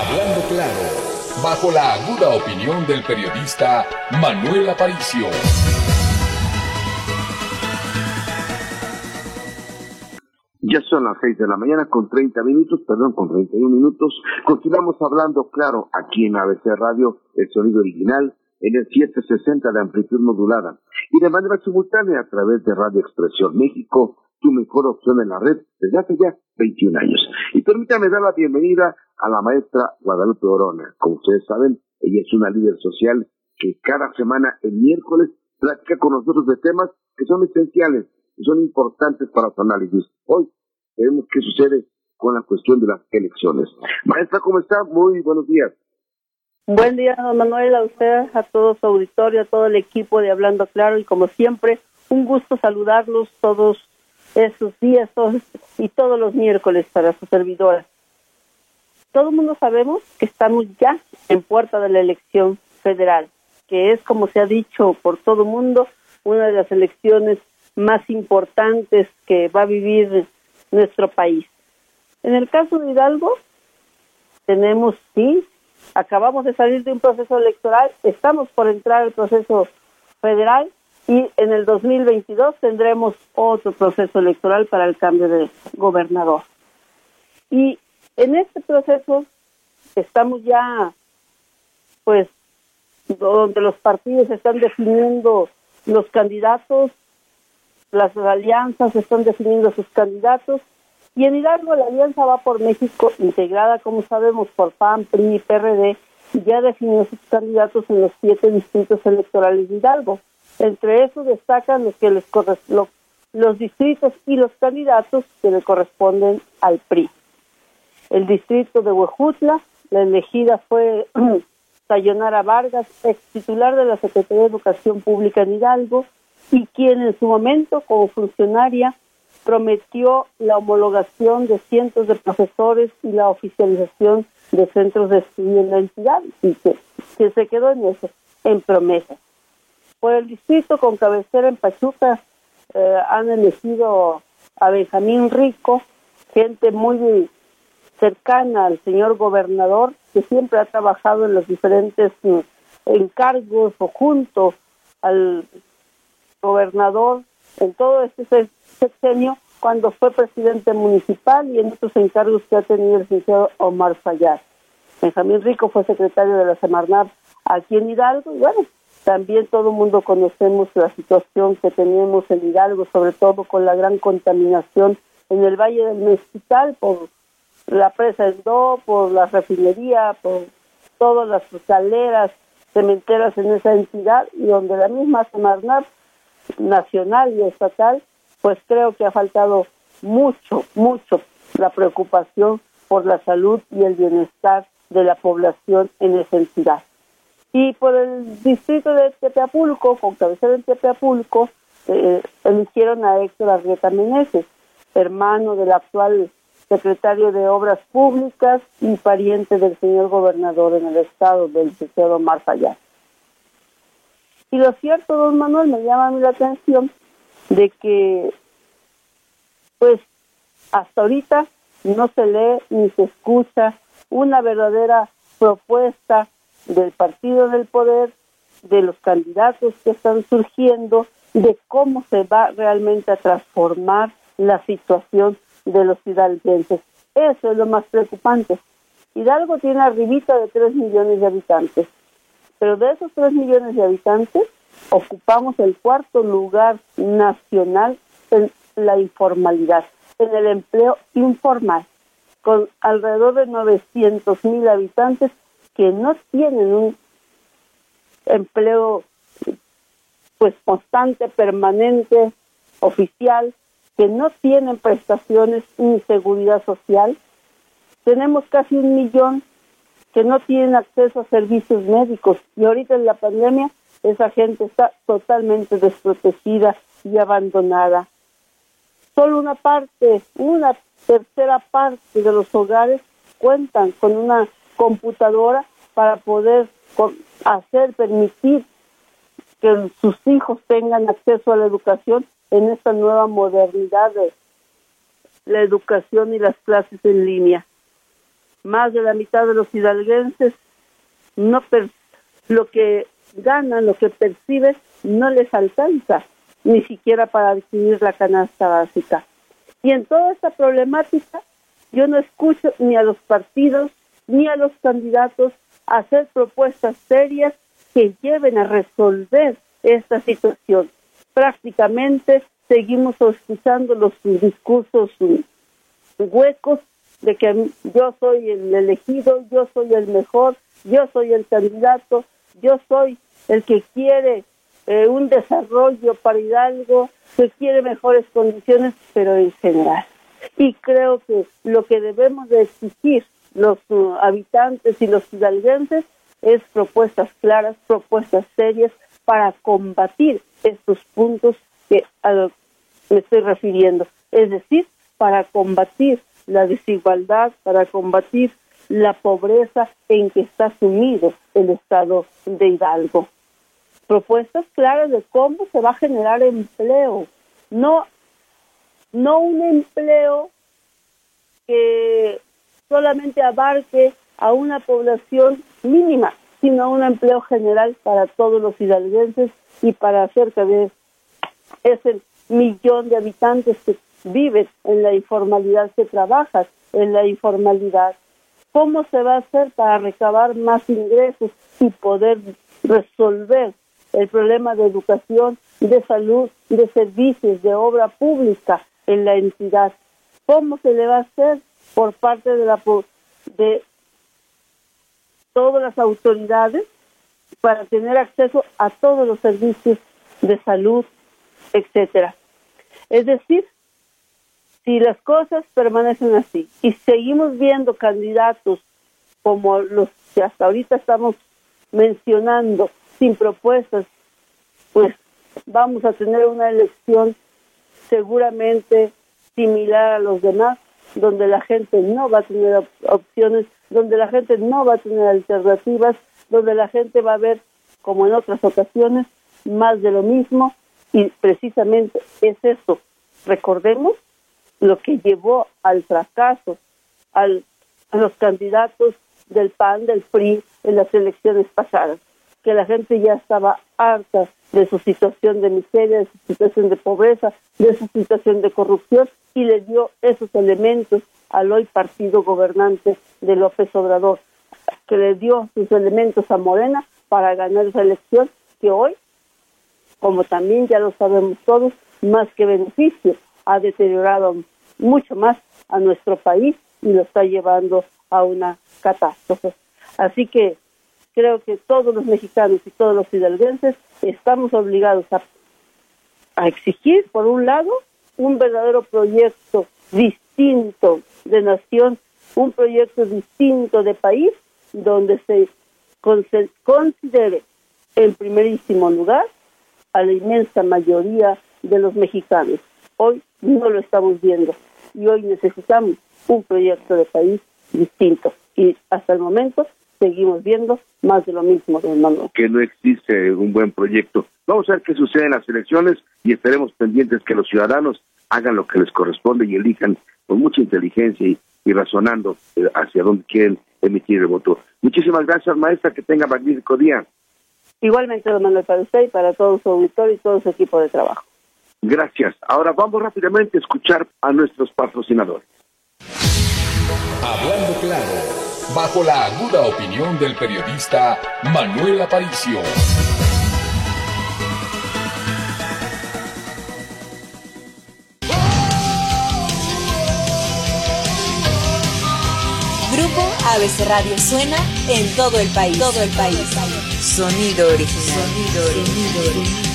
Hablando claro, bajo la aguda opinión del periodista Manuel Aparicio. Ya son las seis de la mañana con 30 minutos, perdón, con 31 minutos. Continuamos hablando claro aquí en ABC Radio, el sonido original en el 760 de amplitud modulada y de manera simultánea a través de Radio Expresión México, tu mejor opción en la red desde hace ya 21 años. Y permítame dar la bienvenida a la maestra Guadalupe Orona. Como ustedes saben, ella es una líder social que cada semana, el miércoles, platica con nosotros de temas que son esenciales, y son importantes para su análisis. Hoy veremos qué sucede con la cuestión de las elecciones. Maestra, ¿cómo está? Muy buenos días. Buen día, don Manuel, a usted, a todo su auditorio, a todo el equipo de Hablando Claro y como siempre, un gusto saludarlos todos esos días y todos los miércoles para su servidora. Todo el mundo sabemos que estamos ya en puerta de la elección federal, que es, como se ha dicho por todo el mundo, una de las elecciones más importantes que va a vivir nuestro país. En el caso de Hidalgo, tenemos, sí, acabamos de salir de un proceso electoral, estamos por entrar al proceso federal y en el 2022 tendremos otro proceso electoral para el cambio de gobernador. Y en este proceso estamos ya, pues, donde los partidos están definiendo los candidatos, las alianzas están definiendo sus candidatos y en Hidalgo la alianza va por México, integrada, como sabemos, por PAN, PRI PRD, y ya definió sus candidatos en los siete distritos electorales de Hidalgo. Entre esos destacan los que les los distritos y los candidatos que le corresponden al PRI. El distrito de Huejutla, la elegida fue Sayonara Vargas, ex titular de la Secretaría de Educación Pública en Hidalgo, y quien en su momento, como funcionaria, prometió la homologación de cientos de profesores y la oficialización de centros de estudio en la entidad y que, se quedó en eso, en promesa. Por el distrito con cabecera en Pachuca eh, han elegido a Benjamín Rico, gente muy cercana al señor gobernador, que siempre ha trabajado en los diferentes mm, encargos o junto al gobernador en todo este sexenio cuando fue presidente municipal y en otros encargos que ha tenido el licenciado Omar Fayad. Benjamín Rico fue secretario de la Semarnat aquí en Hidalgo y bueno, también todo el mundo conocemos la situación que tenemos en Hidalgo, sobre todo con la gran contaminación en el Valle del Mezquital por la presa Do, por la refinería, por todas las caleras cementeras en esa entidad y donde la misma Semarnat nacional y estatal, pues creo que ha faltado mucho, mucho la preocupación por la salud y el bienestar de la población en esa entidad. Y por el distrito de Tepeapulco, con cabecera en Tepeapulco, eh, eligieron a Héctor Arrieta Meneses, hermano del actual secretario de Obras Públicas y pariente del señor gobernador en el estado, del licenciado Omar y lo cierto, don Manuel, me llama la atención de que, pues, hasta ahorita no se lee ni se escucha una verdadera propuesta del partido del poder, de los candidatos que están surgiendo, de cómo se va realmente a transformar la situación de los hidalguenses. Eso es lo más preocupante. Hidalgo tiene arribita de 3 millones de habitantes. Pero de esos 3 millones de habitantes, ocupamos el cuarto lugar nacional en la informalidad, en el empleo informal, con alrededor de 900 mil habitantes que no tienen un empleo pues constante, permanente, oficial, que no tienen prestaciones ni seguridad social. Tenemos casi un millón que no tienen acceso a servicios médicos y ahorita en la pandemia esa gente está totalmente desprotegida y abandonada. Solo una parte, una tercera parte de los hogares cuentan con una computadora para poder hacer, permitir que sus hijos tengan acceso a la educación en esta nueva modernidad de la educación y las clases en línea. Más de la mitad de los hidalguenses no lo que ganan, lo que perciben, no les alcanza ni siquiera para adquirir la canasta básica. Y en toda esta problemática, yo no escucho ni a los partidos ni a los candidatos hacer propuestas serias que lleven a resolver esta situación. Prácticamente seguimos escuchando los discursos huecos de que yo soy el elegido, yo soy el mejor, yo soy el candidato, yo soy el que quiere eh, un desarrollo para Hidalgo, que quiere mejores condiciones, pero en general. Y creo que lo que debemos de exigir los uh, habitantes y los hidalguenses es propuestas claras, propuestas serias para combatir estos puntos que a los me estoy refiriendo. Es decir, para combatir la desigualdad, para combatir la pobreza en que está sumido el Estado de Hidalgo. Propuestas claras de cómo se va a generar empleo, no, no un empleo que solamente abarque a una población mínima, sino un empleo general para todos los hidalguenses y para cerca de ese millón de habitantes que viven en la informalidad, que trabajan en la informalidad. ¿Cómo se va a hacer para recabar más ingresos y poder resolver el problema de educación, de salud, de servicios, de obra pública en la entidad? ¿Cómo se le va a hacer por parte de la de todas las autoridades para tener acceso a todos los servicios de salud, etcétera? Es decir, si las cosas permanecen así y seguimos viendo candidatos como los que hasta ahorita estamos mencionando sin propuestas, pues vamos a tener una elección seguramente similar a los demás, donde la gente no va a tener opciones, donde la gente no va a tener alternativas, donde la gente va a ver, como en otras ocasiones, más de lo mismo, y precisamente es eso. Recordemos lo que llevó al fracaso a los candidatos del PAN, del PRI en las elecciones pasadas, que la gente ya estaba harta de su situación de miseria, de su situación de pobreza, de su situación de corrupción y le dio esos elementos al hoy partido gobernante de López Obrador, que le dio sus elementos a Morena para ganar esa elección que hoy, como también ya lo sabemos todos, más que beneficio, ha deteriorado mucho más a nuestro país y lo está llevando a una catástrofe. Así que creo que todos los mexicanos y todos los hidalguenses estamos obligados a, a exigir, por un lado, un verdadero proyecto distinto de nación, un proyecto distinto de país, donde se considere en primerísimo lugar a la inmensa mayoría de los mexicanos. Hoy no lo estamos viendo y hoy necesitamos un proyecto de país distinto. Y hasta el momento seguimos viendo más de lo mismo, hermano. Que no existe un buen proyecto. Vamos a ver qué sucede en las elecciones y estaremos pendientes que los ciudadanos hagan lo que les corresponde y elijan con mucha inteligencia y, razonando eh, hacia dónde quieren emitir el voto. Muchísimas gracias, maestra. Que tenga magnífico día. Igualmente, don Manuel, para usted y para todo su auditorio y todo su equipo de trabajo. Gracias. Ahora vamos rápidamente a escuchar a nuestros patrocinadores. Hablando claro, bajo la aguda opinión del periodista Manuel Aparicio. Grupo ABC Radio suena en todo el país. Todo el país. Sonido original. Sonido original.